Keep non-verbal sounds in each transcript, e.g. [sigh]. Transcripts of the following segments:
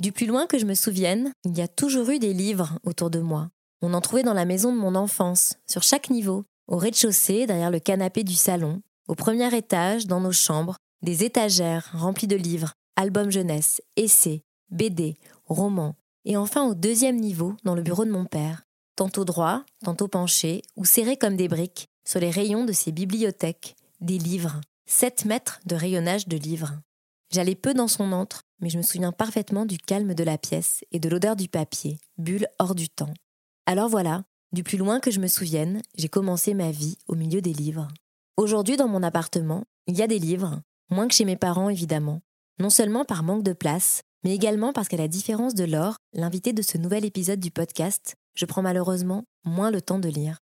Du plus loin que je me souvienne, il y a toujours eu des livres autour de moi. On en trouvait dans la maison de mon enfance, sur chaque niveau, au rez-de-chaussée, derrière le canapé du salon, au premier étage, dans nos chambres, des étagères remplies de livres, albums jeunesse, essais, BD, romans, et enfin au deuxième niveau, dans le bureau de mon père, tantôt droit, tantôt penché, ou serré comme des briques, sur les rayons de ses bibliothèques, des livres, 7 mètres de rayonnage de livres. J'allais peu dans son antre, mais je me souviens parfaitement du calme de la pièce et de l'odeur du papier, bulle hors du temps. Alors voilà, du plus loin que je me souvienne, j'ai commencé ma vie au milieu des livres. Aujourd'hui, dans mon appartement, il y a des livres, moins que chez mes parents évidemment, non seulement par manque de place, mais également parce qu'à la différence de Laure, l'invité de ce nouvel épisode du podcast, je prends malheureusement moins le temps de lire.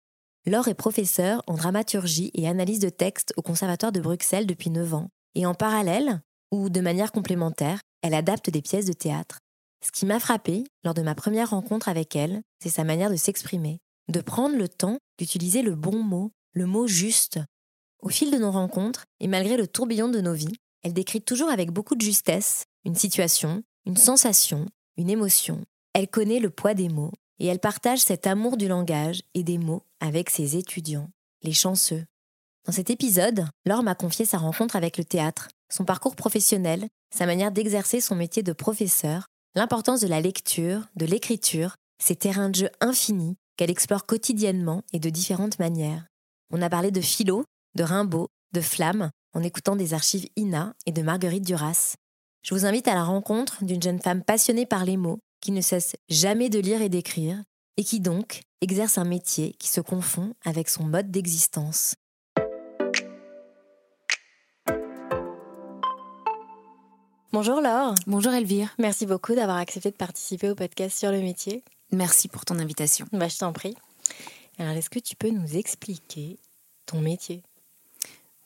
Laure est professeure en dramaturgie et analyse de texte au Conservatoire de Bruxelles depuis 9 ans, et en parallèle, ou de manière complémentaire, elle adapte des pièces de théâtre. Ce qui m'a frappé lors de ma première rencontre avec elle, c'est sa manière de s'exprimer, de prendre le temps d'utiliser le bon mot, le mot juste. Au fil de nos rencontres, et malgré le tourbillon de nos vies, elle décrit toujours avec beaucoup de justesse une situation, une sensation, une émotion. Elle connaît le poids des mots, et elle partage cet amour du langage et des mots avec ses étudiants, les chanceux. Dans cet épisode, Laure m'a confié sa rencontre avec le théâtre, son parcours professionnel, sa manière d'exercer son métier de professeur, l'importance de la lecture, de l'écriture, ces terrains de jeu infinis qu'elle explore quotidiennement et de différentes manières. On a parlé de philo, de Rimbaud, de flamme, en écoutant des archives Ina et de Marguerite Duras. Je vous invite à la rencontre d'une jeune femme passionnée par les mots, qui ne cesse jamais de lire et d'écrire, et qui donc exerce un métier qui se confond avec son mode d'existence. Bonjour Laure. Bonjour Elvire. Merci beaucoup d'avoir accepté de participer au podcast sur le métier. Merci pour ton invitation. Bah, je t'en prie. Alors, est-ce que tu peux nous expliquer ton métier?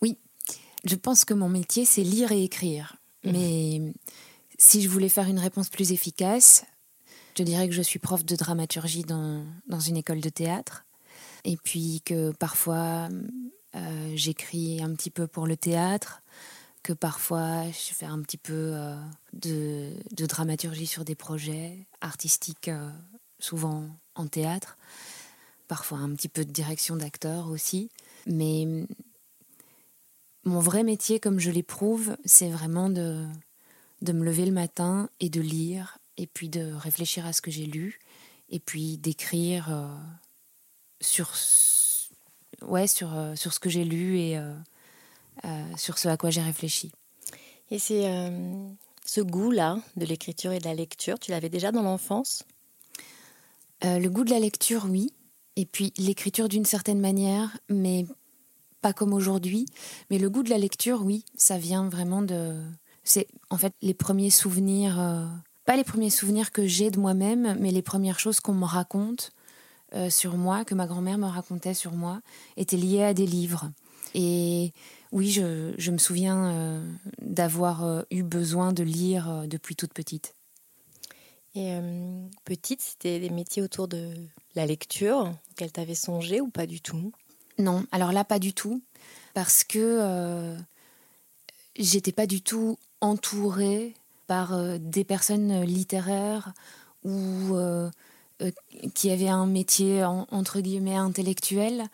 Oui, je pense que mon métier, c'est lire et écrire. Mmh. Mais si je voulais faire une réponse plus efficace, je dirais que je suis prof de dramaturgie dans, dans une école de théâtre. Et puis que parfois, euh, j'écris un petit peu pour le théâtre, que parfois je fais un petit peu euh, de, dramaturgie sur des projets artistiques, euh, souvent en théâtre, parfois un petit peu de direction d'acteur aussi. Mais mon vrai métier, comme je l'éprouve, c'est vraiment de, de me lever le matin et de lire, et puis de réfléchir à ce que j'ai lu, et puis d'écrire euh, sur, ouais, sur, sur ce que j'ai lu et sur ce à quoi j'ai réfléchi. Et c'est euh, ce goût-là de l'écriture et de la lecture, tu l'avais déjà dans l'enfance? Euh, Le goût de la lecture, oui. Et puis l'écriture d'une certaine manière, mais pas comme aujourd'hui. Mais le goût de la lecture, oui, ça vient vraiment de... C'est en fait les premiers souvenirs, pas les premiers souvenirs que j'ai de moi-même, mais les premières choses qu'on me raconte sur moi, que ma grand-mère me racontait sur moi, étaient liées à des livres. Et oui, je, me souviens euh, d'avoir euh, eu besoin de lire euh, depuis toute petite. Et petite, c'était des métiers autour de la lecture qu'elle t'avait songé ou pas du tout? Non, alors là, pas du tout. Parce que j'étais pas du tout entourée par des personnes littéraires ou qui avaient un métier entre guillemets intellectuel.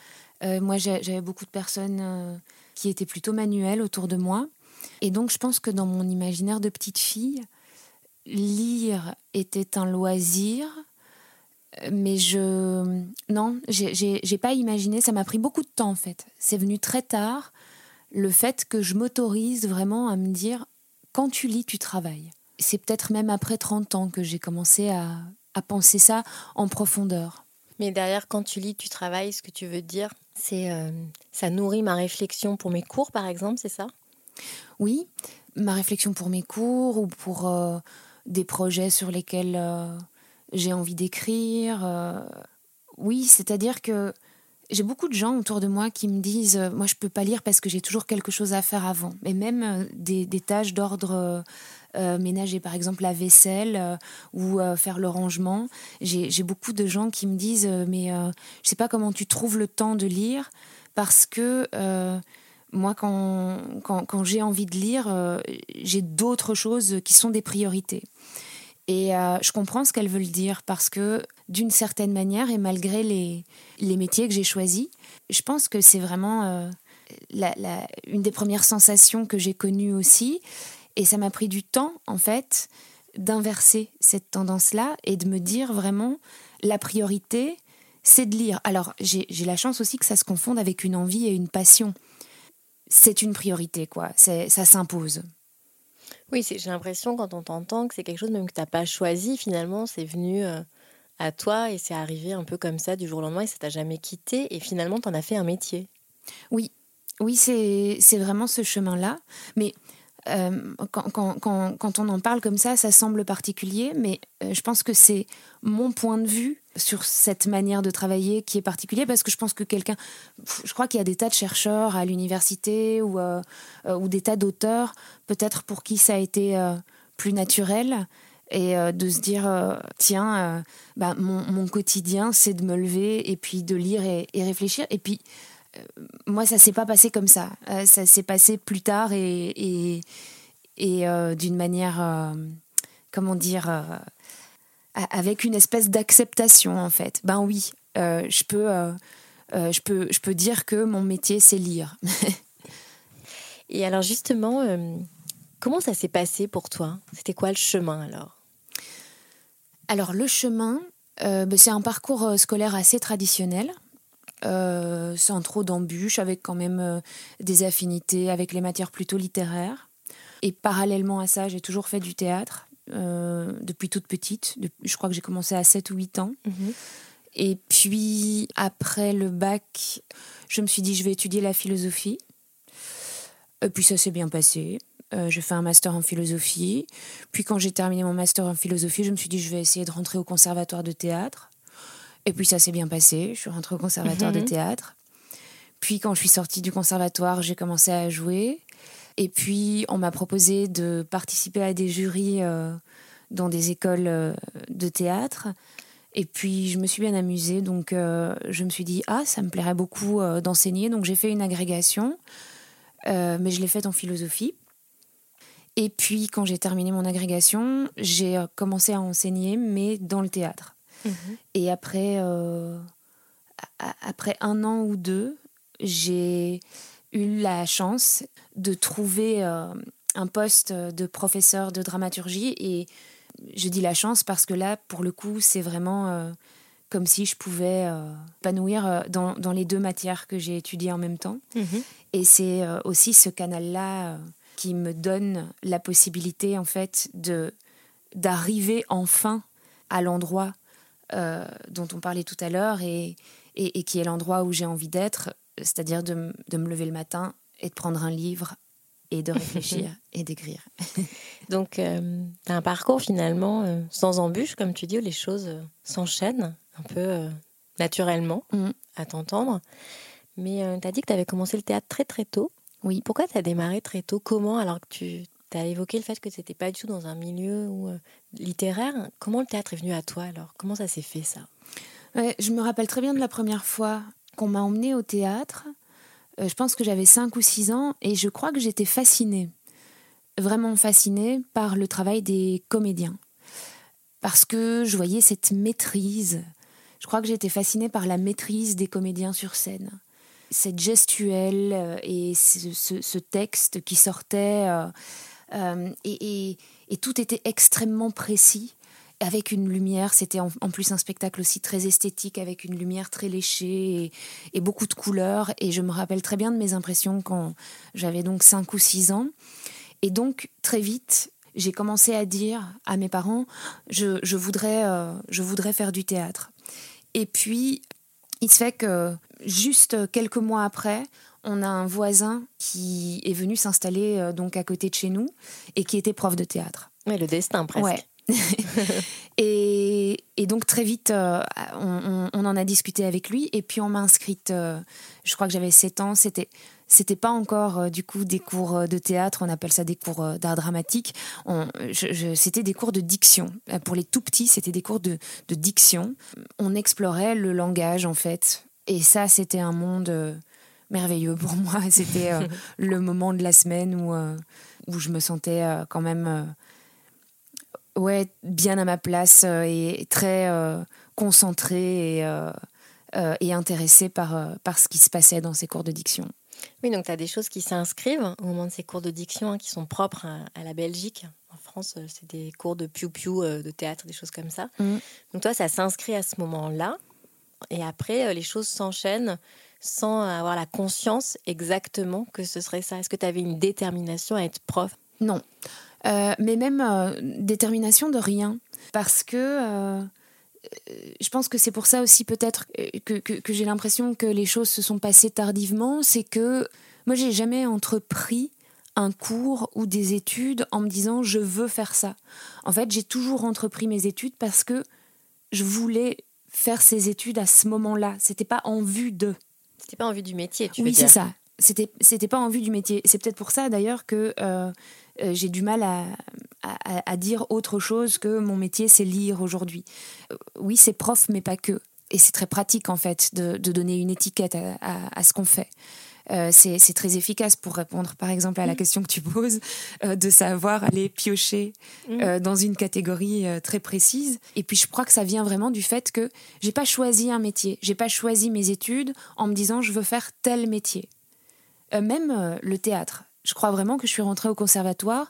moi, j'avais beaucoup de personnes qui était plutôt manuel autour de moi. Et donc je pense que dans mon imaginaire de petite fille, lire était un loisir, mais je... Non, j'ai pas imaginé, ça m'a pris beaucoup de temps en fait. C'est venu très tard, le fait que je m'autorise vraiment à me dire, quand tu lis, tu travailles. C'est peut-être même après 30 ans que j'ai commencé à, à penser ça en profondeur. Mais derrière, quand tu lis, tu travailles, ce que tu veux dire, c'est euh, ça nourrit ma réflexion pour mes cours, par exemple, c'est ça? Oui, ma réflexion pour mes cours ou pour euh, des projets sur lesquels euh, j'ai envie d'écrire. oui, c'est-à-dire que j'ai beaucoup de gens autour de moi qui me disent moi je peux pas lire parce que j'ai toujours quelque chose à faire avant mais même des, des tâches d'ordre euh, ménager par exemple la vaisselle euh, ou euh, faire le rangement. J'ai beaucoup de gens qui me disent mais je sais pas comment tu trouves le temps de lire parce que moi, quand, quand j'ai envie de lire, j'ai d'autres choses qui sont des priorités. Et je comprends ce qu'elles veulent dire parce que d'une certaine manière, et malgré les, métiers que j'ai choisis, je pense que c'est vraiment la, une des premières sensations que j'ai connues aussi. Et ça m'a pris du temps, en fait, d'inverser cette tendance-là et de me dire vraiment, la priorité, c'est de lire. Alors, j'ai la chance aussi que ça se confonde avec une envie et une passion. C'est une priorité, quoi. Ça s'impose. Oui, j'ai l'impression quand on t'entend que c'est quelque chose même que tu n'as pas choisi, finalement, c'est venu euh, à toi et c'est arrivé un peu comme ça du jour au lendemain et ça t'a jamais quitté et finalement tu en as fait un métier. Oui, oui, c'est vraiment ce chemin-là. Mais euh, quand, on en parle comme ça, ça semble particulier, mais euh, je pense que c'est mon point de vue sur cette manière de travailler qui est particulier parce que je pense que quelqu'un, je crois qu'il y a des tas de chercheurs à l'université ou, euh, des tas d'auteurs, peut-être pour qui ça a été plus naturel et de se dire tiens bah, mon, quotidien c'est de me lever et puis de lire et, et réfléchir. Et puis moi, ça s'est pas passé comme ça. Euh, ça s'est passé plus tard et, et, euh, d'une manière, comment dire, avec une espèce d'acceptation en fait. Ben oui, je peux, je peux, je peux dire que mon métier c'est lire. [laughs] et alors justement, comment ça s'est passé pour toi? C'était quoi le chemin alors? Alors le chemin, ben, c'est un parcours scolaire assez traditionnel. Euh, sans trop d'embûches, avec quand même euh, des affinités avec les matières plutôt littéraires. Et parallèlement à ça, j'ai toujours fait du théâtre euh, depuis toute petite. je crois que j'ai commencé à 7 ou 8 ans. Mhm. Et puis, après le bac, je me suis dit, je vais étudier la philosophie. Et puis, ça s'est bien passé. j'ai fait un master en philosophie. Puis, quand j'ai terminé mon master en philosophie, je me suis dit, je vais essayer de rentrer au conservatoire de théâtre. Et puis ça s'est bien passé. Je suis rentrée au conservatoire de mhm. théâtre. Puis quand je suis sortie du conservatoire, j'ai commencé à jouer. Et puis on m'a proposé de participer à des jurys euh, dans des écoles euh, de théâtre. Et puis je me suis bien amusée, donc euh, je me suis dit ah ça me plairait beaucoup d'enseigner, donc j'ai fait une agrégation, mais je l'ai faite en philosophie. Et puis quand j'ai terminé mon agrégation, j'ai commencé à enseigner, mais dans le théâtre. Mhm. Et après, euh, après un an ou deux, j'ai eu la chance de trouver euh, un poste de professeur de dramaturgie. Et je dis la chance parce que là, pour le coup, c'est vraiment euh, comme si je pouvais épanouir dans, dans, les deux matières que j'ai étudiées en même temps. Mhm. Et c'est aussi ce canal-là qui me donne la possibilité, en fait, de d'arriver enfin à l'endroit euh, dont on parlait tout à l'heure et, et, qui est l'endroit où j'ai envie d'être, c'est-à-dire de, de, me lever le matin et de prendre un livre et de réfléchir [laughs] et d'écrire. [laughs] Donc, euh, tu as un parcours finalement euh, sans embûches, comme tu dis, où les choses s'enchaînent un peu naturellement, mm. à t'entendre. Mais tu as dit que tu avais commencé le théâtre très très tôt. Oui. Pourquoi tu as démarré très tôt? Comment alors que tu tu as évoqué le fait que c'était pas du tout dans un milieu où, euh, littéraire. Comment le théâtre est venu à toi alors? Comment ça s'est fait ça? Je me rappelle très bien de la première fois qu'on m'a emmenée au théâtre. Euh, je pense que j'avais 5 ou 6 ans et je crois que j'étais fascinée, vraiment fascinée par le travail des comédiens. Parce que je voyais cette maîtrise. Je crois que j'étais fascinée par la maîtrise des comédiens sur scène cette gestuelle euh, et ce, texte qui sortait euh, et, tout était extrêmement précis avec une lumière, c'était en, plus un spectacle aussi très esthétique, avec une lumière très léchée et, beaucoup de couleurs. Et je me rappelle très bien de mes impressions quand j'avais donc 5 ou 6 ans. Et donc, très vite, j'ai commencé à dire à mes parents, je, voudrais, euh, je voudrais faire du théâtre. Et puis, il se fait que juste quelques mois après, on a un voisin qui est venu s'installer euh, donc à côté de chez nous et qui était prof de théâtre. Oui, le destin presque. Ouais. [laughs] et, donc très vite, euh, on, en a discuté avec lui. Et puis on m'a inscrite, euh, je crois que j'avais 7 ans. C'était c'était pas encore du coup des cours de théâtre, on appelle ça des cours d'art dramatique. c'était des cours de diction. Pour les tout petits, c'était des cours de, de, diction. On explorait le langage en fait. Et ça, c'était un monde merveilleux pour moi. [laughs] C'était le moment de la semaine où, où je me sentais quand même ouais, bien à ma place euh, et très euh, concentrée et, euh, et intéressée par, par ce qui se passait dans ces cours de diction. Oui, donc tu as des choses qui s'inscrivent au moment de ces cours de diction hein, qui sont propres à, la Belgique. En France, c'est des cours de piou-piou, de théâtre, des choses comme ça. Mmh. Donc toi, ça s'inscrit à ce moment-là. Et après, les choses s'enchaînent sans avoir la conscience exactement que ce serait ça. Est-ce que tu avais une détermination à être prof? Non. Euh, mais même euh, détermination de rien. Parce que euh, je pense que c'est pour ça aussi peut-être que, que, j'ai l'impression que les choses se sont passées tardivement. C'est que moi, j'ai jamais entrepris un cours ou des études en me disant je veux faire ça. En fait, j'ai toujours entrepris mes études parce que je voulais faire ces études à ce moment-là. C'était pas en vue de. C'était pas en vue du métier, tu oui, c'est ça. C'était, c'était pas en vue du métier. C'est peut-être pour ça d'ailleurs que euh, j'ai du mal à, à, dire autre chose que mon métier, c'est lire aujourd'hui. Euh, oui, c'est prof, mais pas que. Et c'est très pratique, en fait, de, de donner une étiquette à, à ce qu'on fait. Euh, c'est très efficace pour répondre, par exemple, à la mm. question que tu poses, de savoir aller piocher mm. dans une catégorie très précise. Et puis, je crois que ça vient vraiment du fait que j'ai pas choisi un métier, j'ai pas choisi mes études en me disant je veux faire tel métier. même le théâtre je crois vraiment que je suis rentrée au conservatoire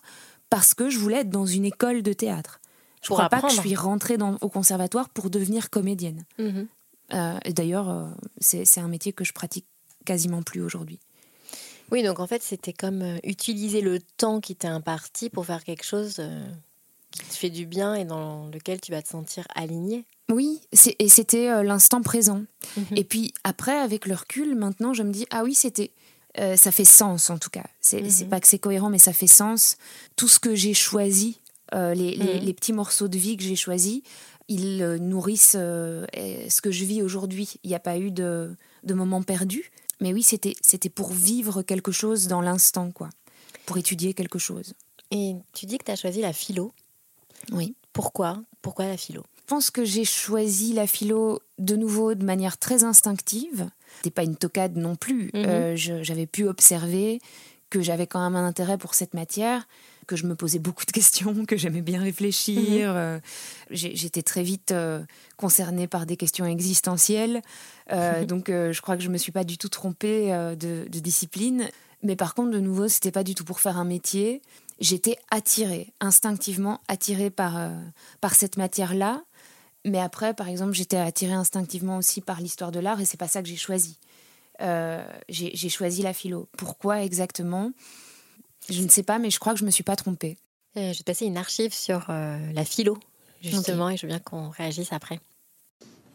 parce que je voulais être dans une école de théâtre. Je ne crois pas que je suis rentrée dans, au conservatoire pour devenir comédienne. Mhm. Euh, et d'ailleurs, euh, c'est un métier que je pratique quasiment plus aujourd'hui. Oui, donc en fait, c'était comme euh, utiliser le temps qui t'est imparti pour faire quelque chose qui te fait du bien et dans lequel tu vas te sentir aligné. Oui, et c'était l'instant présent. Mhm. Et puis après, avec le recul, maintenant, je me dis, ah oui, c'était euh, ça fait sens en tout cas. C'est mhm. pas que c'est cohérent, mais ça fait sens. Tout ce que j'ai choisi, euh, les, mhm. les, petits morceaux de vie que j'ai choisis, ils euh, nourrissent ce que je vis aujourd'hui. Il n'y a pas eu de, de moment perdu. Mais oui, c'était pour vivre quelque chose dans l'instant, quoi. Pour étudier quelque chose. Et tu dis que tu as choisi la philo. Oui. Pourquoi? Pourquoi la philo? Je pense que j'ai choisi la philo de nouveau de manière très instinctive. C'était pas une tocade non plus. Mhm. Euh, j'avais pu observer que j'avais quand même un intérêt pour cette matière, que je me posais beaucoup de questions, que j'aimais bien réfléchir. Mhm. Euh, j'étais très vite euh, concernée par des questions existentielles. Mhm. [laughs] Donc je crois que je me suis pas du tout trompée de, de, discipline. Mais par contre, de nouveau, c'était pas du tout pour faire un métier. J'étais attirée, instinctivement attirée par, par cette matière-là. Mais après, par exemple, j'étais attirée instinctivement aussi par l'histoire de l'art et c'est pas ça que j'ai choisi. Euh, j'ai choisi la philo. Pourquoi exactement? Je ne sais pas, mais je crois que je me suis pas trompée. Euh, je vais passer une archive sur euh, la philo, justement, et je veux bien qu'on réagisse après.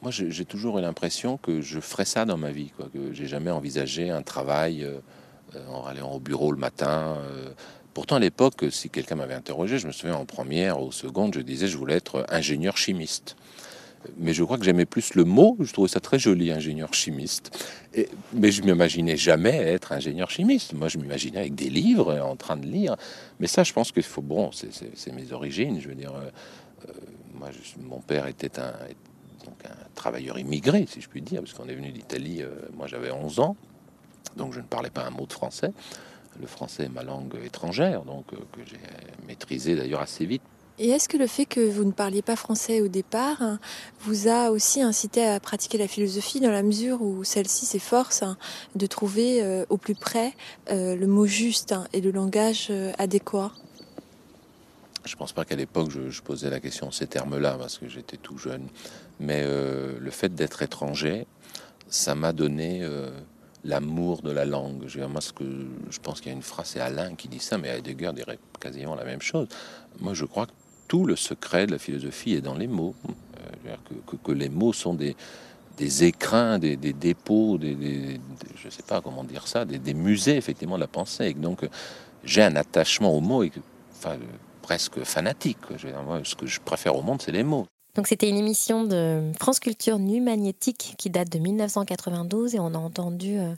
Moi, j'ai toujours eu l'impression que je ferais ça dans ma vie, quoi, que j'ai jamais envisagé un travail en allant au bureau le matin, Pourtant, à l'époque, si quelqu'un m'avait interrogé, je me souviens en première ou seconde, je disais je voulais être ingénieur chimiste. Mais je crois que j'aimais plus le mot, je trouvais ça très joli, ingénieur chimiste. Mais je m'imaginais jamais être ingénieur chimiste. Moi, je m'imaginais avec des livres, en train de lire. Mais ça, je pense qu'il faut. Bon, c'est mes origines. Je veux dire, euh, euh, moi, mon père était un, travailleur immigré, si je puis dire, parce qu'on est venu d'Italie. Euh, moi, j'avais 11 ans, donc je ne parlais pas un mot de français le français est ma langue étrangère, donc que j'ai maîtrisé d'ailleurs assez vite. Et est-ce que le fait que vous ne parliez pas français au départ hein, vous a aussi incité à pratiquer la philosophie dans la mesure où celle-ci s'efforce hein, de trouver euh, au plus près euh, le mot juste hein, et le langage adéquat? Je pense pas qu'à l'époque je, posais la question ces termes-là parce que j'étais tout jeune, mais le fait d'être étranger, ça m'a donné l'amour de la langue. Je, moi, ce que je pense qu'il y a une phrase, c'est Alain qui dit ça, mais Heidegger dirait quasiment la même chose. Moi, je crois que tout le secret de la philosophie est dans les mots. Euh, que, les mots sont des, des écrins, des, dépôts, des, je sais pas comment dire ça, des, musées effectivement de la pensée. Donc, j'ai un attachement aux mots. Et enfin, presque fanatique. ce que je préfère au monde, c'est les mots. Donc c'était une émission de France Culture Nu Magnétique qui date de 1992 et on a entendu euh,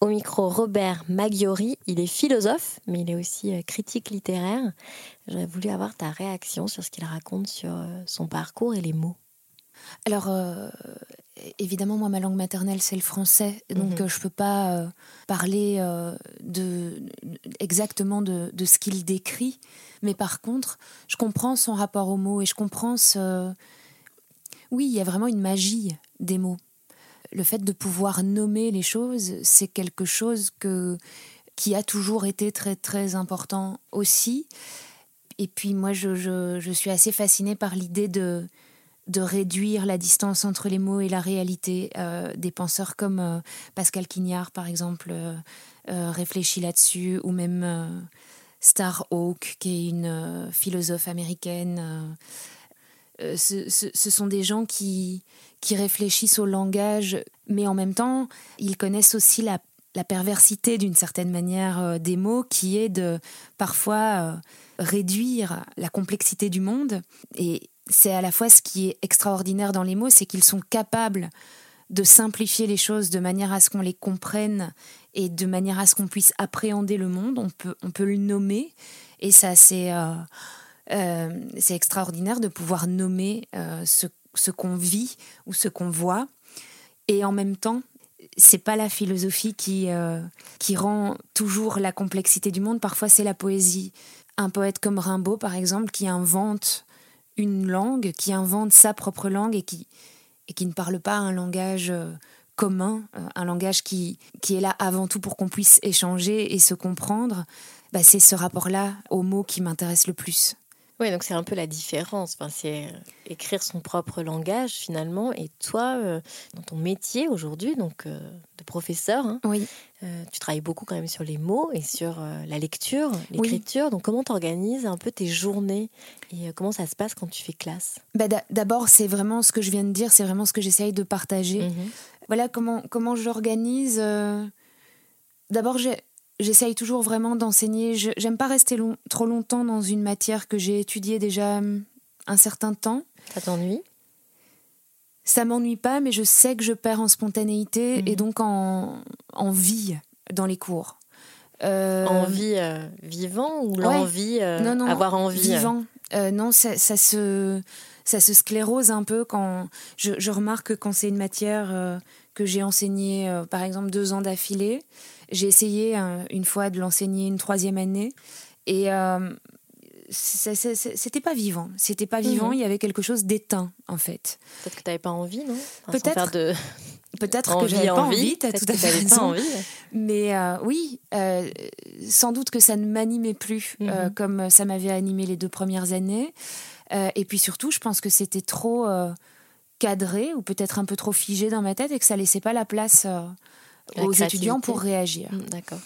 au micro Robert Maggiori. Il est philosophe, mais il est aussi euh, critique littéraire. J'aurais voulu avoir ta réaction sur ce qu'il raconte sur euh, son parcours et les mots. Alors, évidemment, moi, ma langue maternelle, c'est le français, donc mhm. je ne peux pas parler de, exactement de, de ce qu'il décrit. Mais par contre, je comprends son rapport aux mots et je comprends ce, oui, il y a vraiment une magie des mots. Le fait de pouvoir nommer les choses, c'est quelque chose que, qui a toujours été très très important aussi. Et puis moi, je, suis assez fascinée par l'idée de, de réduire la distance entre les mots et la réalité. Euh, des penseurs comme euh, Pascal Quignard, par exemple, euh, réfléchit là-dessus, ou même Star Hawk, qui est une philosophe américaine euh, ce, sont des gens qui, qui réfléchissent au langage, mais en même temps, ils connaissent aussi la, perversité d'une certaine manière des mots, qui est de parfois réduire la complexité du monde. Et c'est à la fois ce qui est extraordinaire dans les mots, c'est qu'ils sont capables de simplifier les choses de manière à ce qu'on les comprenne et de manière à ce qu'on puisse appréhender le monde. On peut, on peut le nommer. Et ça, c'est... Euh, c'est extraordinaire de pouvoir nommer euh, ce, qu'on vit ou ce qu'on voit. Et en même temps, c'est pas la philosophie qui, euh, qui rend toujours la complexité du monde. Parfois, c'est la poésie. Un poète comme Rimbaud, par exemple, qui invente une langue, qui invente sa propre langue et qui, et qui ne parle pas un langage commun, un langage qui, qui est là avant tout pour qu'on puisse échanger et se comprendre, bah, c'est ce rapport-là aux mots qui m'intéresse le plus. Oui, donc c'est un peu la différence. Enfin, c'est euh, écrire son propre langage finalement. Et toi, euh, dans ton métier aujourd'hui, donc euh, de professeur, hein, oui. tu travailles beaucoup quand même sur les mots et sur la lecture, l'écriture. Donc comment tu organises un peu tes journées et comment ça se passe quand tu fais classe? Bah, D'abord, c'est vraiment ce que je viens de dire, c'est vraiment ce que j'essaye de partager. Mhm. Voilà comment, comment j'organise. D'abord, j'ai j'essaye toujours vraiment d'enseigner. J'aime pas rester trop longtemps dans une matière que j'ai étudiée déjà hum, un certain temps. Ça t'ennuie? Ça m'ennuie pas, mais je sais que je perds en spontanéité et mhm. donc en, en, vie dans les cours. Euh... Envie euh, vivant ou l'envie euh, non, non, avoir envie Vivant. Euh, non, ça, ça, se, ça se sclérose un peu quand je, je remarque quand c'est une matière que j'ai enseignée, par exemple, deux ans d'affilée. J'ai essayé euh, une fois de l'enseigner une troisième année et euh, c'était pas vivant. C'était pas vivant. Mhm. Il y avait quelque chose d'éteint en fait. Peut-être que tu n'avais pas envie, non? Peut-être. De... Peut-être que j'avais pas envie. T'as tout à fait raison. Envie, mais euh, oui, sans doute que ça ne m'animait plus mhm. comme ça m'avait animé les deux premières années. et puis surtout, je pense que c'était trop cadré ou peut-être un peu trop figé dans ma tête et que ça laissait pas la place aux étudiants pour réagir. Mm, d'accord.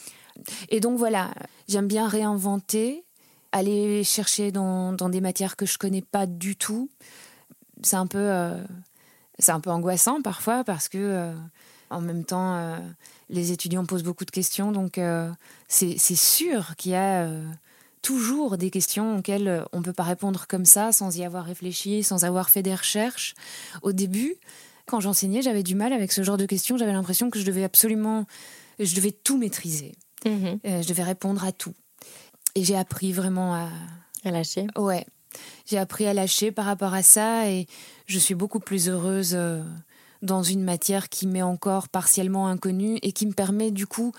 Et donc voilà, j'aime bien réinventer, aller chercher dans, dans, des matières que je connais pas du tout. C'est un peu, euh, c'est un peu angoissant parfois parce que euh, en même temps, euh, les étudiants posent beaucoup de questions, donc c'est sûr qu'il y a toujours des questions auxquelles on ne peut pas répondre comme ça, sans y avoir réfléchi, sans avoir fait des recherches. Au début, quand j'enseignais, j'avais du mal avec ce genre de questions. J'avais l'impression que je devais absolument, je devais tout maîtriser. Mhm. Euh, je devais répondre à tout. Et j'ai appris vraiment à... À lâcher Ouais. J'ai appris à lâcher par rapport à ça et je suis beaucoup plus heureuse euh, dans une matière qui m'est encore partiellement inconnue et qui me permet du coup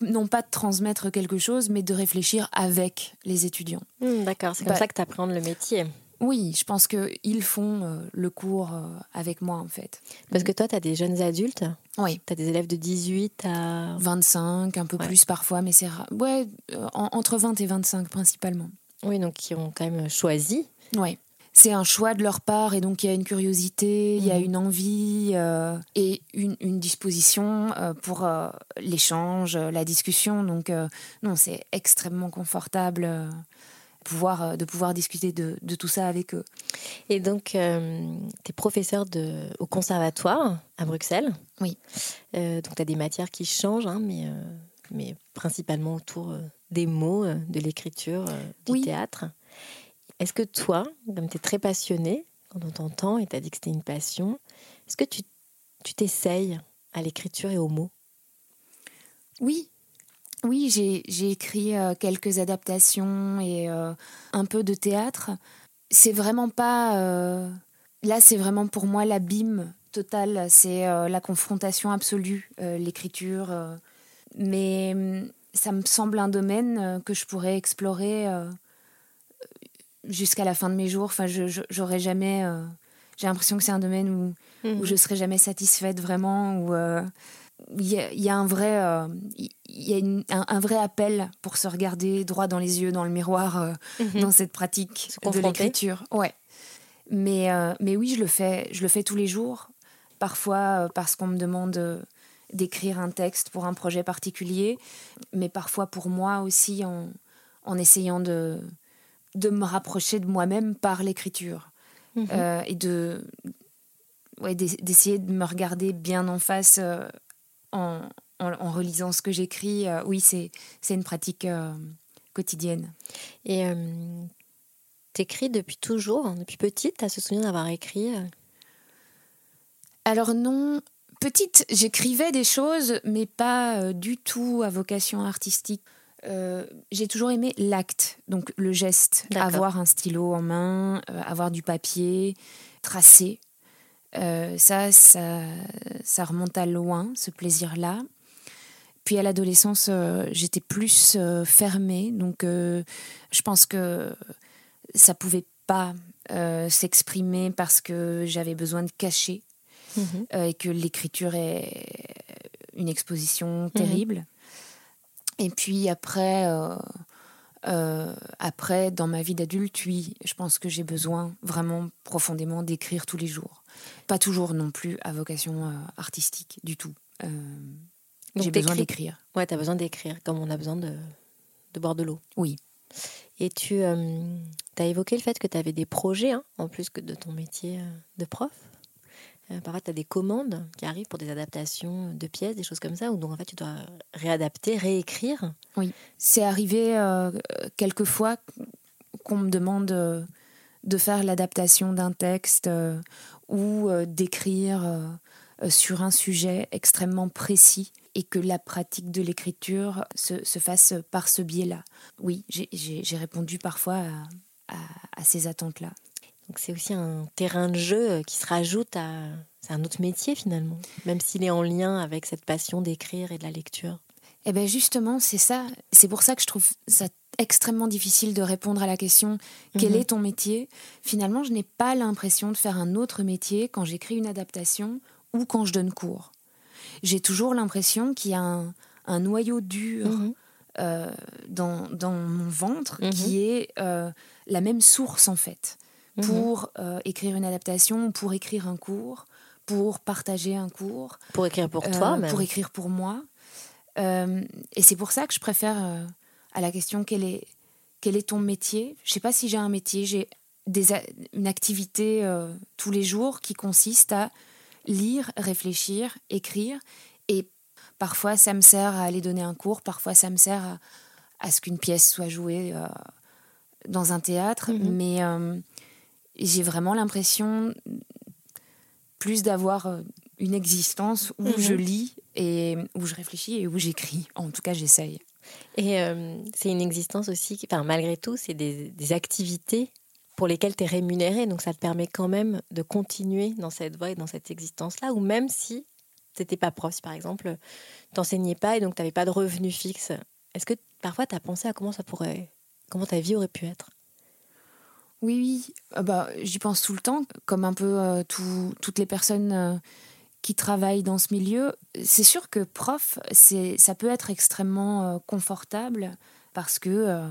non pas de transmettre quelque chose, mais de réfléchir avec les étudiants. Hmm, d'accord, c'est comme bah ça que tu apprends le métier. Oui, je pense qu'ils font euh, le cours euh, avec moi, en fait. Parce que toi, tu as des jeunes adultes Oui. Tu as des élèves de 18 à... 25, un peu plus parfois, mais c'est rare. Ouais, euh, entre 20 et 25 principalement. Oui, donc qui ont quand même choisi. Oui. C'est un choix de leur part et donc il y a une curiosité, il y a mhm. une envie et une, une disposition pour l'échange, la discussion. Donc non, c'est extrêmement confortable pouvoir, euh, de pouvoir discuter de, de tout ça avec eux. Et donc, euh, tu es professeur de, au conservatoire à Bruxelles. Oui. Euh, donc, tu as des matières qui changent, hein, mais, mais principalement autour des mots, de l'écriture, du théâtre. Est-ce que toi, comme tu es très passionné, quand on t'entend et tu as dit que c'était une passion, est-ce que tu t'essayes à l'écriture et aux mots? Oui, oui, j'ai écrit euh, quelques adaptations et euh, un peu de théâtre. C'est vraiment pas. Euh, là, c'est vraiment pour moi l'abîme total. C'est la confrontation absolue, l'écriture. mais hum, ça me semble un domaine que je pourrais explorer jusqu'à la fin de mes jours. Enfin, j'aurais jamais. J'ai l'impression que c'est un domaine où, où, mmh. je serais jamais satisfaite vraiment. Où, il y, a un vrai, euh, il y a un, vrai appel pour se regarder droit dans les yeux, dans le miroir, euh, mhm. dans cette pratique de l'écriture. Ouais. Mais, euh, mais oui, je le fais, je le fais tous les jours. Parfois parce qu'on me demande d'écrire un texte pour un projet particulier, mais parfois pour moi aussi en, en essayant de, de me rapprocher de moi-même par l'écriture mhm. et de ouais, d'essayer de me regarder bien en face en, en, relisant ce que j'écris, euh, oui, c'est une pratique euh, quotidienne. Et euh, t'écris depuis toujours, hein, depuis petite, t'as ce souvenir d'avoir écrit Alors non, petite, j'écrivais des choses, mais pas du tout à vocation artistique. J'ai toujours aimé l'acte, donc le geste, avoir un stylo en main, avoir du papier, tracer. Euh, ça, ça, remonte à loin, ce plaisir-là. Puis à l'adolescence, euh, j'étais plus euh, fermée, donc je pense que ça pouvait pas s'exprimer parce que j'avais besoin de cacher mhm. et que l'écriture est une exposition mhm. terrible. Et puis après, après, dans ma vie d'adulte, oui, je pense que j'ai besoin vraiment profondément d'écrire tous les jours. Pas toujours non plus à vocation euh, artistique du tout. Euh, j'ai besoin d'écrire. Ouais, tu as besoin d'écrire, comme on a besoin de, de boire de l'eau. Oui. Et tu euh, as évoqué le fait que tu avais des projets, hein, en plus que de ton métier de prof. parfois, tu as des commandes qui arrivent pour des adaptations de pièces, des choses comme ça, où donc en fait, tu dois réadapter, réécrire. Oui, c'est arrivé quelques fois qu'on me demande de faire l'adaptation d'un texte euh, ou euh, d'écrire euh, sur un sujet extrêmement précis et que la pratique de l'écriture se, se, fasse par ce biais-là. Oui, j'ai répondu parfois à, ces attentes-là. Donc c'est aussi un terrain de jeu qui se rajoute à... C'est un autre métier finalement, même s'il est en lien avec cette passion d'écrire et de la lecture. Eh bien justement, c'est ça. C'est pour ça que je trouve ça extrêmement difficile de répondre à la question quel mhm. est ton métier? Finalement, je n'ai pas l'impression de faire un autre métier quand j'écris une adaptation ou quand je donne cours. J'ai toujours l'impression qu'il y a un, noyau dur mhm. euh, dans, mon ventre mhm. qui est euh, la même source en fait pour euh, écrire une adaptation, pour écrire un cours, pour partager un cours. Pour écrire pour toi même. Pour écrire pour moi. et c'est pour ça que je préfère à la question quel est, quel est ton métier? Je ne sais pas si j'ai un métier, j'ai une activité euh, tous les jours qui consiste à lire, réfléchir, écrire. Et parfois, ça me sert à aller donner un cours, parfois, ça me sert à, ce qu'une pièce soit jouée euh, dans un théâtre. Mhm. Mais euh, j'ai vraiment l'impression plus d'avoir une existence où mhm. je lis et où je réfléchis et où j'écris. En tout cas, j'essaye. Et euh, c'est une existence aussi, enfin, malgré tout, c'est des, activités pour lesquelles tu es rémunéré. Donc ça te permet quand même de continuer dans cette voie et dans cette existence-là, ou même si tu n'étais pas prof, si par exemple, t'enseignais pas et donc tu n'avais pas de revenus fixes. Est-ce que parfois tu as pensé à comment ça pourrait, comment ta vie aurait pu être? Oui, oui, ah bah, j'y pense tout le temps, comme un peu euh, toutes les personnes euh, qui travaillent dans ce milieu, c'est sûr que prof, ça peut être extrêmement euh, confortable parce que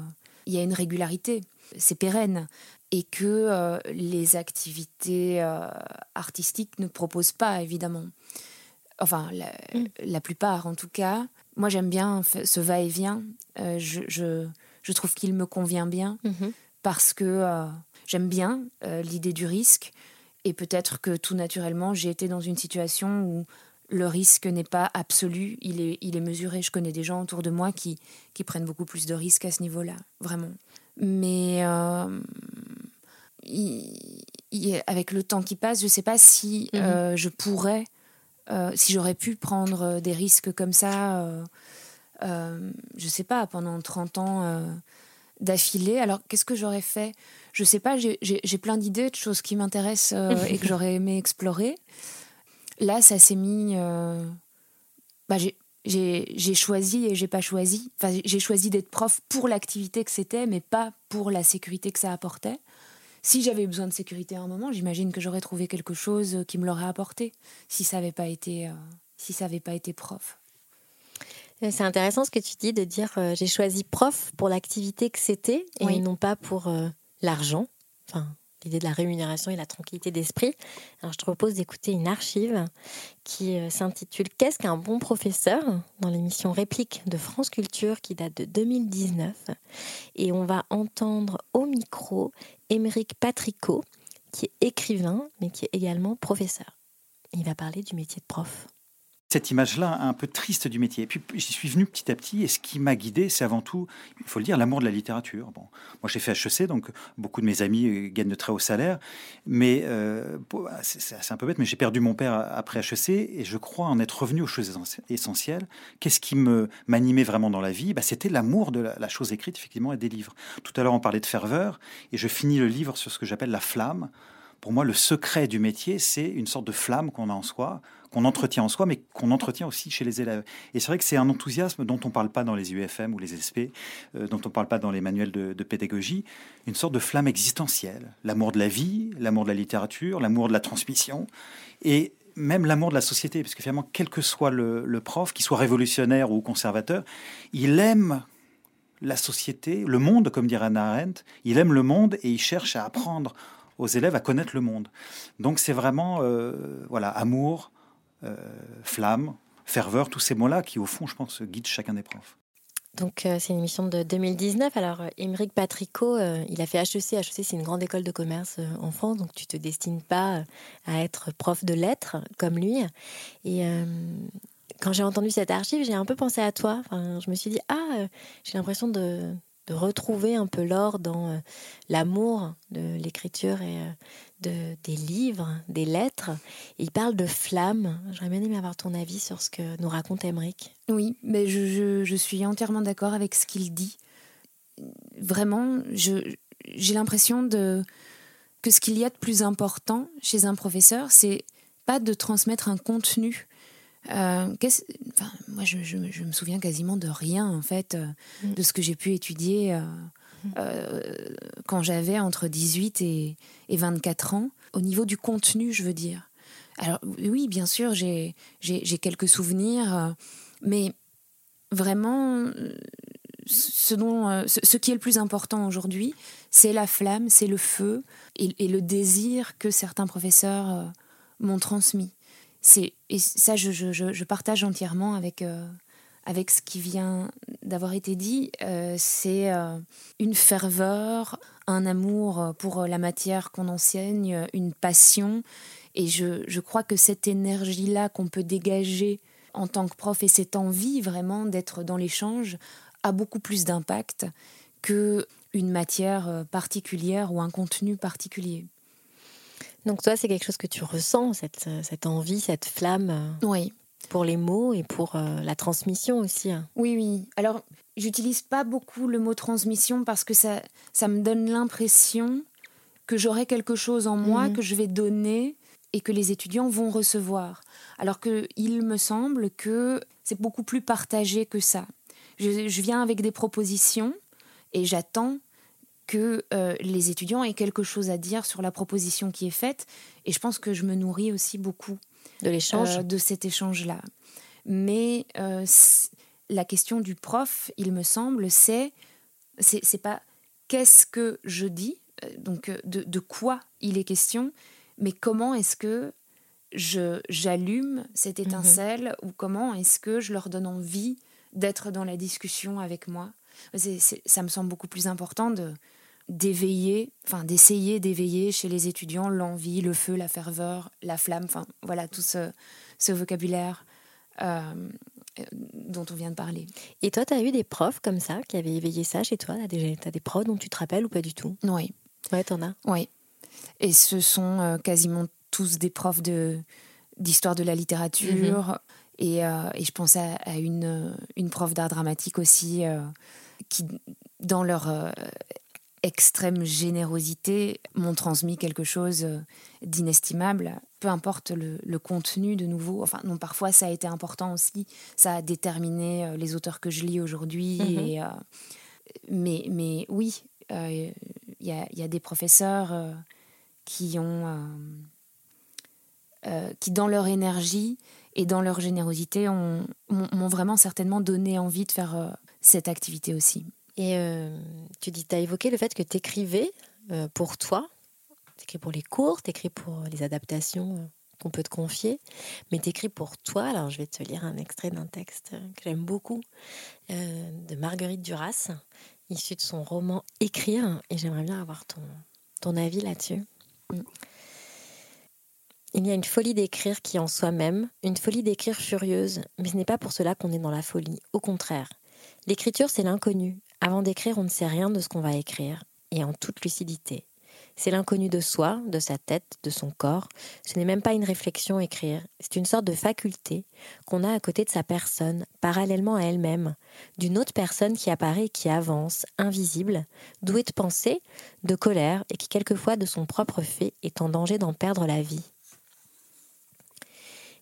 il y a une régularité, c'est pérenne et que les activités artistiques ne proposent pas évidemment. Enfin, la, mm. la, plupart en tout cas. Moi, j'aime bien ce va-et-vient. Je, je, je, trouve qu'il me convient bien mm-hmm. Parce que j'aime bien l'idée du risque. Et peut-être que tout naturellement, j'ai été dans une situation où le risque n'est pas absolu, il est, il est mesuré. Je connais des gens autour de moi qui, qui prennent beaucoup plus de risques à ce niveau-là, vraiment. Mais, euh, avec le temps qui passe, je ne sais pas si mhm. je pourrais, si j'aurais pu prendre des risques comme ça, je ne sais pas, pendant 30 ans d'affilée. Alors, qu'est-ce que j'aurais fait? Je ne sais pas, j'ai plein d'idées, de choses qui m'intéressent [laughs] et que j'aurais aimé explorer. Là, ça s'est mis. Bah, j'ai choisi et j'ai pas choisi. Enfin, j'ai choisi d'être prof pour l'activité que c'était, mais pas pour la sécurité que ça apportait. Si j'avais besoin de sécurité à un moment, j'imagine que j'aurais trouvé quelque chose qui me l'aurait apporté si ça n'avait pas été, euh, si ça avait pas été prof. Euh, c'est intéressant ce que tu dis de dire euh, j'ai choisi prof pour l'activité que c'était et non pas pour l'argent. Enfin, l'idée de la rémunération et la tranquillité d'esprit. Alors je te propose d'écouter une archive qui euh, s'intitule Qu'est-ce qu'un bon professeur? dans l'émission Réplique de France Culture qui date de 2019. Et on va entendre au micro Émeric Patricot qui est écrivain mais qui est également professeur. Il va parler du métier de prof cette image-là un peu triste du métier. Et puis j'y suis venu petit à petit, et ce qui m'a guidé, c'est avant tout, il faut le dire, l'amour de la littérature. Bon, moi j'ai fait HEC, donc beaucoup de mes amis euh, gagnent de très hauts salaires, mais euh, c'est un peu bête, mais j'ai perdu mon père après HEC, et je crois en être revenu aux choses essentielles. Qu'est-ce qui me m'animait vraiment dans la vie? Bah, C'était l'amour de la, la, chose écrite, effectivement, et des livres. Tout à l'heure, on parlait de ferveur, et je finis le livre sur ce que j'appelle la flamme. Pour moi, le secret du métier, c'est une sorte de flamme qu'on a en soi, qu'on entretient en soi, mais qu'on entretient aussi chez les élèves. Et c'est vrai que c'est un enthousiasme dont on ne parle pas dans les UFM ou les SP, euh, dont on ne parle pas dans les manuels de, pédagogie, une sorte de flamme existentielle. L'amour de la vie, l'amour de la littérature, l'amour de la transmission, et même l'amour de la société, parce que finalement, quel que soit le, prof, qu'il soit révolutionnaire ou conservateur, il aime la société, le monde, comme dirait Anna Arendt, il aime le monde et il cherche à apprendre aux élèves à connaître le monde. Donc c'est vraiment euh, voilà amour, euh, flamme, ferveur, tous ces mots-là qui, au fond, je pense, guident chacun des profs. Donc, euh, c'est une émission de 2019. Alors, euh, Émeric Patricot, il a fait HEC. HEC, c'est une grande école de commerce en France, donc tu te destines pas à être prof de lettres comme lui. Et quand j'ai entendu cette archive, j'ai un peu pensé à toi. Enfin, je me suis dit, ah, j'ai l'impression de, de retrouver un peu l'or dans euh, l'amour de l'écriture et euh, de, des livres, des lettres. il parle de flamme. J'aurais bien aimé avoir ton avis sur ce que nous raconte Emmerich. Oui, mais je, suis entièrement d'accord avec ce qu'il dit. Vraiment, j'ai l'impression que ce qu'il y a de plus important chez un professeur, c'est pas de transmettre un contenu, euh, enfin, moi, je, je, me souviens quasiment de rien, en fait, euh, mm. de ce que j'ai pu étudier euh, mm. quand j'avais entre 18 et, et, 24 ans, au niveau du contenu, je veux dire. Alors, oui, bien sûr, j'ai quelques souvenirs, mais vraiment, ce, dont, ce, qui est le plus important aujourd'hui, c'est la flamme, c'est le feu et, et, le désir que certains professeurs m'ont transmis c'est et ça je, je, partage entièrement avec euh, avec ce qui vient d'avoir été dit. Euh, c'est euh, une ferveur, un amour pour la matière qu'on enseigne, une passion. Et je, je crois que cette énergie-là qu'on peut dégager en tant que prof et cette envie vraiment d'être dans l'échange a beaucoup plus d'impact que une matière particulière ou un contenu particulier. Donc toi, c'est quelque chose que tu ressens, cette, euh, cette envie, cette flamme euh, oui. pour les mots et pour euh, la transmission aussi. Hein. Oui, oui. Alors, j'utilise pas beaucoup le mot transmission parce que ça, ça me donne l'impression que j'aurai quelque chose en moi mhm. que je vais donner et que les étudiants vont recevoir. Alors qu'il me semble que c'est beaucoup plus partagé que ça. Je, je viens avec des propositions et j'attends que euh, les étudiants aient quelque chose à dire sur la proposition qui est faite. Et je pense que je me nourris aussi beaucoup de l'échange, euh, de cet échange-là. Mais euh, la question du prof, il me semble, c'est c'est pas qu'est-ce que je dis, donc de, de, quoi il est question, mais comment est-ce que je j'allume cette mhm. étincelle ou comment est-ce que je leur donne envie d'être dans la discussion avec moi? ça me semble beaucoup plus important de d'éveiller, enfin d'essayer d'éveiller chez les étudiants l'envie, le feu, la ferveur, la flamme, enfin voilà tout ce, vocabulaire euh, dont on vient de parler. Et toi, tu as eu des profs comme ça qui avaient éveillé ça chez toi? Tu as, des profs dont tu te rappelles ou pas du tout? Oui. Ouais, t'en as Oui. Et ce sont quasiment tous des profs de d'histoire de la littérature. Mhm. Et, et, je pense à, à une, une prof d'art dramatique aussi, qui, dans leur extrême générosité m'ont transmis quelque chose euh, d'inestimable. Peu importe le, contenu de nouveau. Enfin, non, parfois ça a été important aussi. Ça a déterminé euh, les auteurs que je lis aujourd'hui. Mhm. Euh, mais, mais oui, il y, a, des professeurs qui ont. qui, dans leur énergie et dans leur générosité, m'ont vraiment certainement donné envie de faire cette activité aussi. Et euh, tu dis, tu as évoqué le fait que tu écrivais euh, pour toi, tu écris pour les cours, tu écris pour les adaptations euh, qu'on peut te confier, mais tu écris pour toi. Alors je vais te lire un extrait d'un texte que j'aime beaucoup de Marguerite Duras, issu de son roman Écrire, et j'aimerais bien avoir ton, ton avis là-dessus. Mm. Il y a une folie d'écrire qui est en soi-même, une folie d'écrire furieuse, mais ce n'est pas pour cela qu'on est dans la folie. Au contraire, l'écriture c'est l'inconnu, avant d'écrire, on ne sait rien de ce qu'on va écrire, et en toute lucidité. C'est l'inconnu de soi, de sa tête, de son corps. Ce n'est même pas une réflexion écrire, c'est une sorte de faculté qu'on a à côté de sa personne, parallèlement à elle-même, d'une autre personne qui apparaît qui avance, invisible, douée de pensée, de colère, et qui quelquefois de son propre fait est en danger d'en perdre la vie.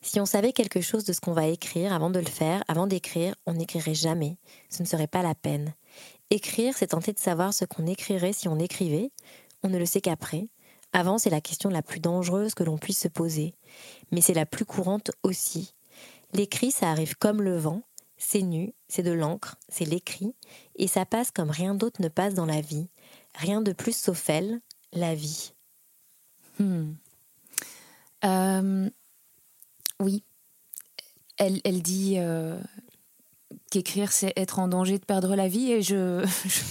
Si on savait quelque chose de ce qu'on va écrire avant de le faire, avant d'écrire, on n'écrirait jamais. Ce ne serait pas la peine. Écrire, c'est tenter de savoir ce qu'on écrirait si on écrivait. On ne le sait qu'après. Avant, c'est la question la plus dangereuse que l'on puisse se poser. Mais c'est la plus courante aussi. L'écrit, ça arrive comme le vent. C'est nu, c'est de l'encre, c'est l'écrit. Et ça passe comme rien d'autre ne passe dans la vie. Rien de plus sauf elle, la vie. Hmm. Euh, oui. Elle, dit euh, qu'écrire, c'est être en danger de perdre la vie. Et je,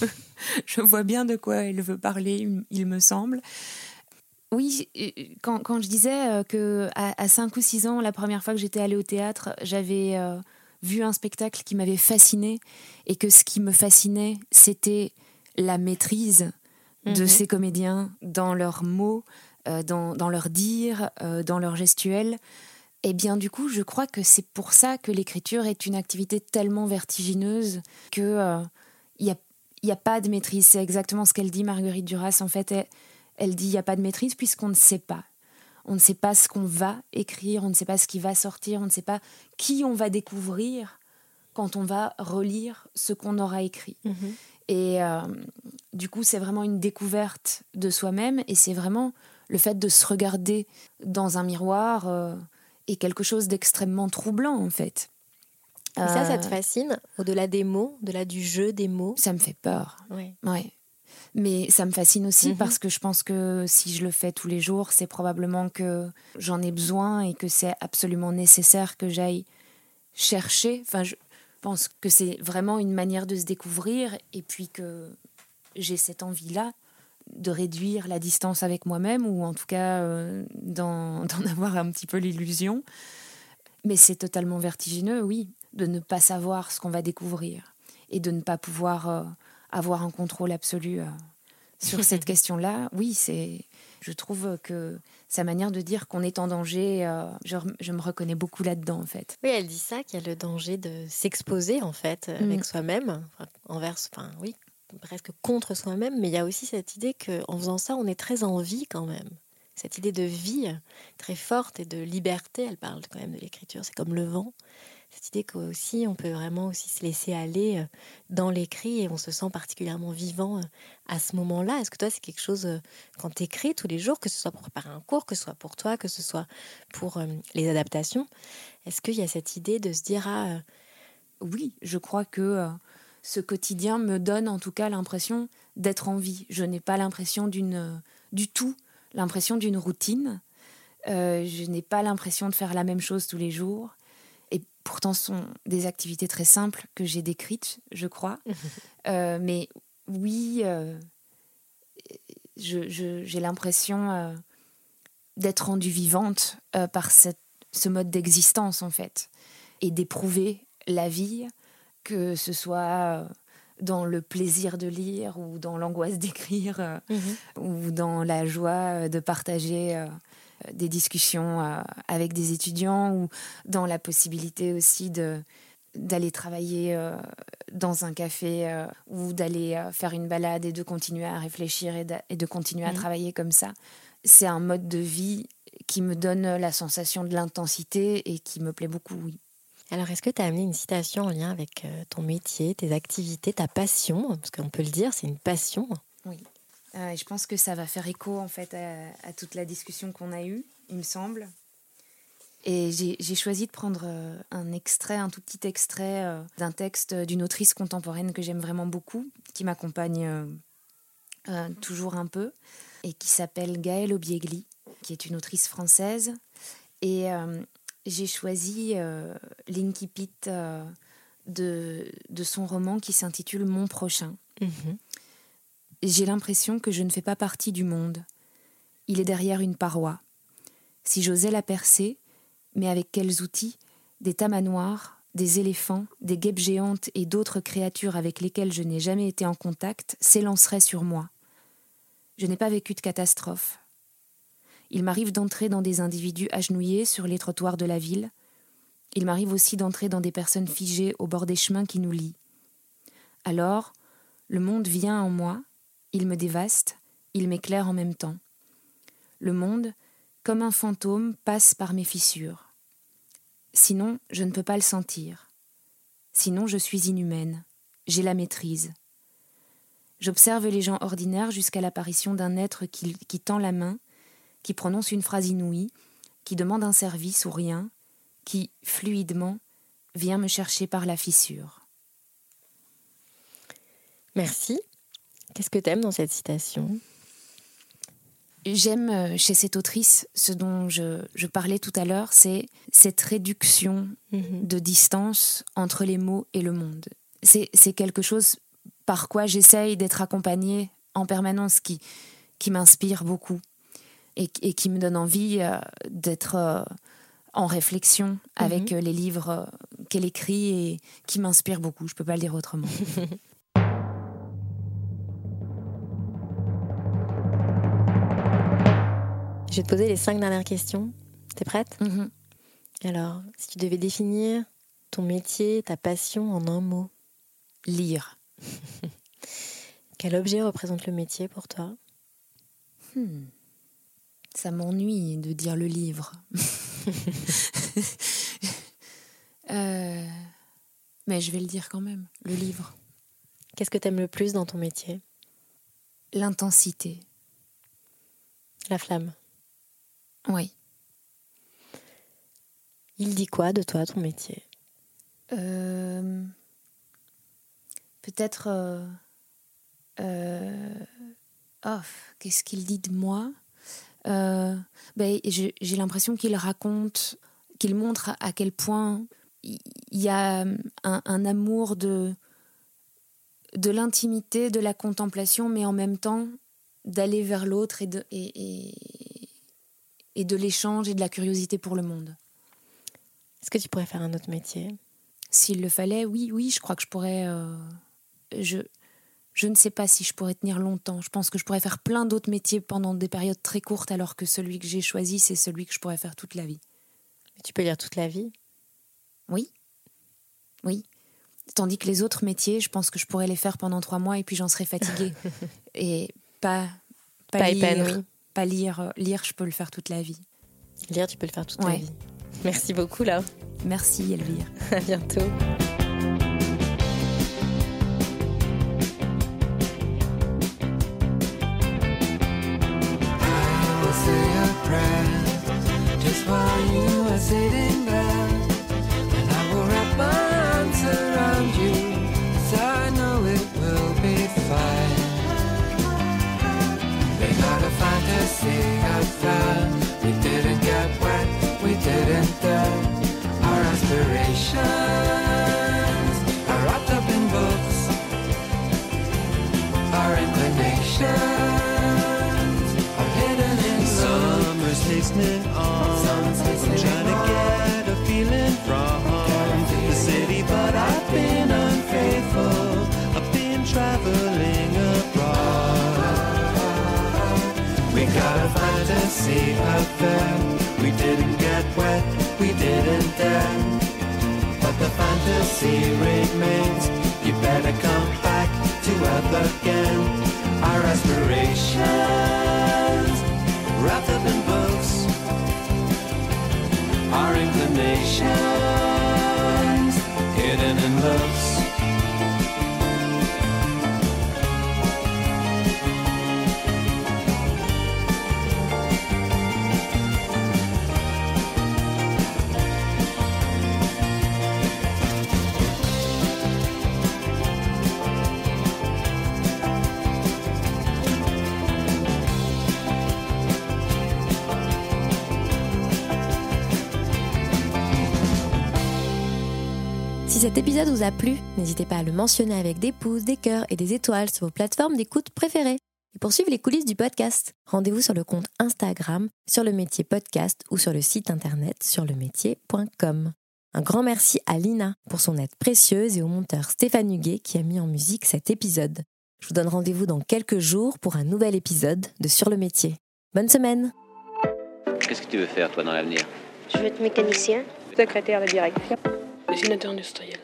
[laughs] je, vois bien de quoi elle veut parler, il me semble. Oui, quand, quand je disais euh, que à, 5 ou 6 ans, la première fois que j'étais allée au théâtre, j'avais euh, vu un spectacle qui m'avait fasciné et que ce qui me fascinait, c'était la maîtrise de mhm. ces comédiens dans leurs mots, euh, dans, dans leurs dires, dans leurs gestuels. Et eh bien du coup, je crois que c'est pour ça que l'écriture est une activité tellement vertigineuse que il euh, n'y a, a, pas de maîtrise. C'est exactement ce qu'elle dit, Marguerite Duras. En fait, elle, dit il n'y a pas de maîtrise puisqu'on ne sait pas. On ne sait pas ce qu'on va écrire, on ne sait pas ce qui va sortir, on ne sait pas qui on va découvrir quand on va relire ce qu'on aura écrit. Mhm. Et euh, du coup, c'est vraiment une découverte de soi-même et c'est vraiment le fait de se regarder dans un miroir. Euh, est quelque chose d'extrêmement troublant en fait. Ça, ça te euh, fascine Au-delà des mots, au-delà du jeu des mots? Ça me fait peur. Oui. Ouais. Mais ça me fascine aussi mhm. parce que je pense que si je le fais tous les jours, c'est probablement que j'en ai besoin et que c'est absolument nécessaire que j'aille chercher. Enfin, je pense que c'est vraiment une manière de se découvrir et puis que j'ai cette envie-là de réduire la distance avec moi-même ou en tout cas euh, [laughs] d'en avoir un petit peu l'illusion. Mais c'est totalement vertigineux, oui, de ne pas savoir ce qu'on va découvrir et de ne pas pouvoir euh, avoir un contrôle absolu euh, sur [laughs] cette question-là. Oui, c'est. Je trouve que sa manière de dire qu'on est en danger, je, je, me reconnais beaucoup là-dedans, en fait. Oui, elle dit ça, qu'il y a le danger de s'exposer, en fait, avec mm. soi-même, envers, enfin, oui, presque contre soi-même, mais il y a aussi cette idée qu'en faisant ça, on est très en vie quand même. Cette idée de vie très forte et de liberté, elle parle quand même de l'écriture, c'est comme le vent. Cette idée qu'aussi on peut vraiment aussi se laisser aller euh, dans l'écrit et on se sent particulièrement vivant euh, à ce moment-là. Est-ce que toi, c'est quelque chose, euh, quand tu écris tous les jours, que ce soit pour préparer un cours, que ce soit pour toi, que ce soit pour les adaptations, est-ce qu'il y a cette idée de se dire, ah, oui, je crois que ce quotidien me donne en tout cas l'impression d'être en vie. Je n'ai pas l'impression d'une du tout l'impression d'une routine. Euh, je n'ai pas l'impression de faire la même chose tous les jours. Et pourtant, ce sont des activités très simples que j'ai décrites, je crois. [laughs] Euh, mais oui, euh, j'ai l'impression d'être rendue vivante par cette, ce mode d'existence, en fait, et d'éprouver la vie que ce soit dans le plaisir de lire ou dans l'angoisse [laughs] d'écrire euh, mhm. ou dans la joie de partager euh, des discussions avec des étudiants ou dans la possibilité aussi de d'aller travailler dans un café ou d'aller faire une balade et de continuer à réfléchir et de, continuer à mhm. travailler comme ça. C'est un mode de vie qui me donne la sensation de l'intensité et qui me plaît beaucoup, oui. Alors, est-ce que tu as amené une citation en lien avec euh, ton métier, tes activités, ta passion? Parce qu'on peut le dire, c'est une passion. Oui. Euh, je pense que ça va faire écho en fait à, toute la discussion qu'on a eue, il me semble. Et j'ai choisi de prendre euh, un extrait, un tout petit extrait d'un texte d'une autrice contemporaine que j'aime vraiment beaucoup, qui m'accompagne toujours un peu, et qui s'appelle Gaëlle Obiegli, qui est une autrice française. Et j'ai choisi euh, l'incipit euh, de, de, son roman qui s'intitule Mon prochain. Mhm. J'ai l'impression que je ne fais pas partie du monde. Il est derrière une paroi. Si j'osais la percer, mais avec quels outils? Des tamanoirs, des éléphants, des guêpes géantes et d'autres créatures avec lesquelles je n'ai jamais été en contact s'élanceraient sur moi. Je n'ai pas vécu de catastrophe. Il m'arrive d'entrer dans des individus agenouillés sur les trottoirs de la ville. Il m'arrive aussi d'entrer dans des personnes figées au bord des chemins qui nous lient. Alors, le monde vient en moi, il me dévaste, il m'éclaire en même temps. Le monde, comme un fantôme, passe par mes fissures. Sinon, je ne peux pas le sentir. Sinon, je suis inhumaine. J'ai la maîtrise. J'observe les gens ordinaires jusqu'à l'apparition d'un être qui, tend la main qui prononce une phrase inouïe, qui demande un service ou rien, qui, fluidement, vient me chercher par la fissure. Merci. Qu'est-ce que tu aimes dans cette citation? J'aime euh, chez cette autrice ce dont je, parlais tout à l'heure, c'est cette réduction mhm. de distance entre les mots et le monde. C'est quelque chose par quoi j'essaye d'être accompagnée en permanence, qui, qui m'inspire beaucoup et, qui me donne envie euh, d'être euh, en réflexion avec mhm. euh, les livres qu'elle écrit et qui m'inspirent beaucoup. Je ne peux pas le dire autrement. [laughs] Je vais te poser les cinq dernières questions. T'es prête? Mhm. Alors, si tu devais définir ton métier, ta passion en un mot? Lire. [laughs] Quel objet représente le métier pour toi? Hmm. Ça m'ennuie de dire le livre. [laughs] Euh, mais je vais le dire quand même, le livre. Qu'est-ce que tu aimes le plus dans ton métier? L'intensité. La flamme. Oui. Il dit quoi de toi, ton métier? Euh, Peut-être... Euh, oh, qu'est-ce qu'il dit de moi? Euh, ben, j'ai l'impression qu'il raconte, qu'il montre à, quel point il y a un, amour de, de l'intimité, de la contemplation, mais en même temps d'aller vers l'autre et de, et, et, de l'échange et de la curiosité pour le monde. Est-ce que tu pourrais faire un autre métier? S'il le fallait, oui, oui, je crois que je pourrais. Euh, je, je ne sais pas si je pourrais tenir longtemps. Je pense que je pourrais faire plein d'autres métiers pendant des périodes très courtes, alors que celui que j'ai choisi, c'est celui que je pourrais faire toute la vie. tu peux lire toute la vie? Oui. Oui. Tandis que les autres métiers, je pense que je pourrais les faire pendant trois mois et puis j'en serais fatiguée. [laughs] et pas, pas, lire. Pas lire. Lire, je peux le faire toute la vie. Lire, tu peux le faire toute la vie. Merci beaucoup, là. Merci, Elvire. [laughs] À bientôt. Remains. You better come back to earth again. Our aspirations, rather than books. Our inclinations, cet épisode vous a plu, n'hésitez pas à le mentionner avec des pouces, des cœurs et des étoiles sur vos plateformes d'écoute préférées. Et pour suivre les coulisses du podcast, rendez-vous sur le compte Instagram sur le métier podcast ou sur le site internet sur lemétier.com. Un grand merci à Lina pour son aide précieuse et au monteur Stéphane Huguet qui a mis en musique cet épisode. Je vous donne rendez-vous dans quelques jours pour un nouvel épisode de Sur le métier. Bonne semaine Qu'est-ce que tu veux faire, toi, dans l'avenir? Je veux être mécanicien. Secrétaire de direction. Dessinateur industriel.